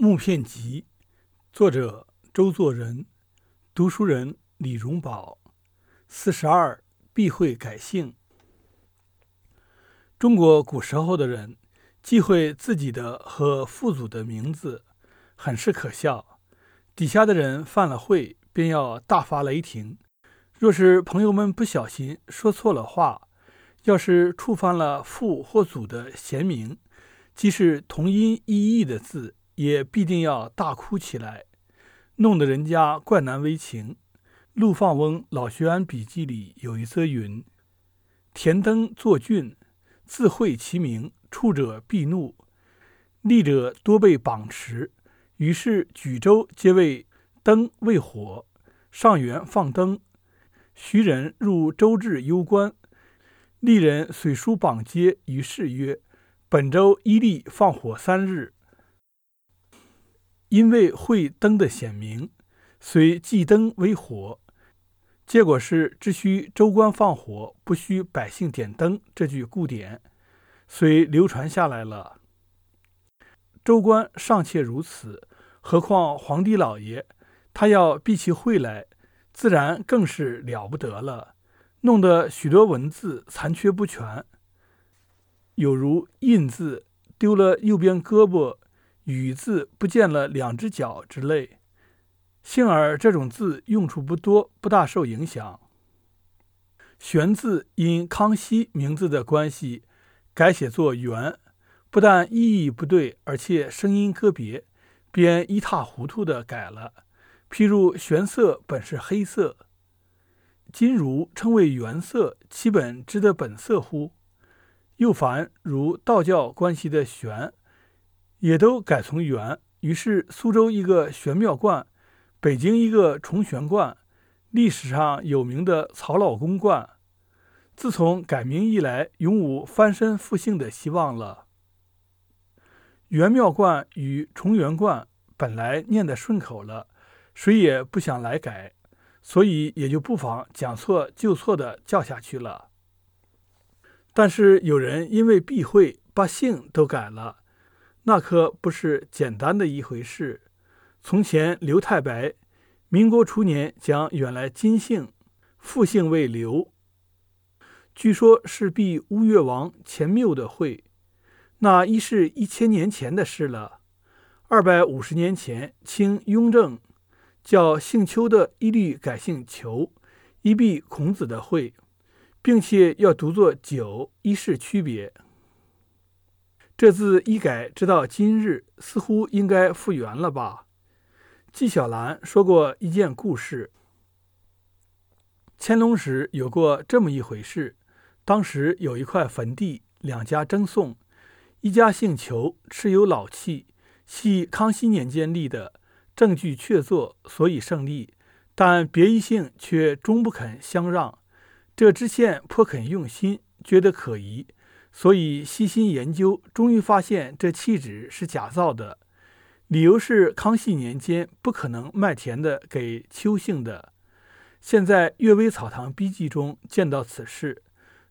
木片集》，作者周作人，读书人李荣宝。四十二，避讳改姓。中国古时候的人忌讳自己的和父祖的名字，很是可笑。底下的人犯了讳，便要大发雷霆。若是朋友们不小心说错了话，要是触犯了父或祖的贤名，即是同音异义的字。也必定要大哭起来，弄得人家怪难为情。陆放翁《老学庵笔记》里有一则云：“田登作郡，自讳其名，触者必怒，立者多被绑持。于是举州皆为登为火，上元放灯。徐人入州治攸关，吏人随书榜揭于是曰：‘本州一例放火三日。’”因为会灯的显明，虽祭灯为火，结果是只需州官放火，不需百姓点灯。这句故典虽流传下来了，州官尚且如此，何况皇帝老爷，他要避起讳来，自然更是了不得了，弄得许多文字残缺不全，有如印字丢了右边胳膊。雨字不见了两只脚之类，幸而这种字用处不多，不大受影响。玄字因康熙名字的关系，改写作元，不但意义不对，而且声音个别，便一塌糊涂的改了。譬如玄色本是黑色，今如称为元色，其本知得本色乎？又凡如道教关系的玄。也都改从元，于是苏州一个玄妙观，北京一个崇玄观，历史上有名的曹老公观，自从改名以来，永无翻身复兴的希望了。元妙观与崇元观本来念得顺口了，谁也不想来改，所以也就不妨将错就错的叫下去了。但是有人因为避讳，把姓都改了。那可不是简单的一回事。从前刘太白，民国初年将原来金姓复姓为刘，据说是避乌越王钱缪的讳，那一是一千年前的事了。二百五十年前，清雍正叫姓邱的一律改姓裘，以避孔子的讳，并且要读作九，以示区别。这字一改，直到今日，似乎应该复原了吧？纪晓岚说过一件故事：乾隆时有过这么一回事。当时有一块坟地，两家争讼，一家姓裘，持有老契，系康熙年间立的，证据确凿，所以胜利；但别一姓却终不肯相让。这知县颇肯用心，觉得可疑。所以细心研究，终于发现这契纸是假造的。理由是康熙年间不可能卖田的给邱姓的。现在《阅微草堂笔记》中见到此事，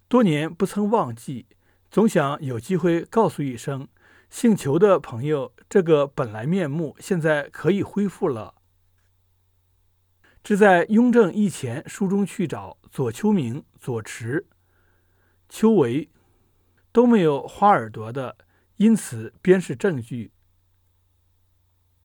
多年不曾忘记，总想有机会告诉一声姓裘的朋友，这个本来面目现在可以恢复了。只在《雍正以前》书中去找左丘明、左池、邱维。都没有花耳朵的，因此便是证据。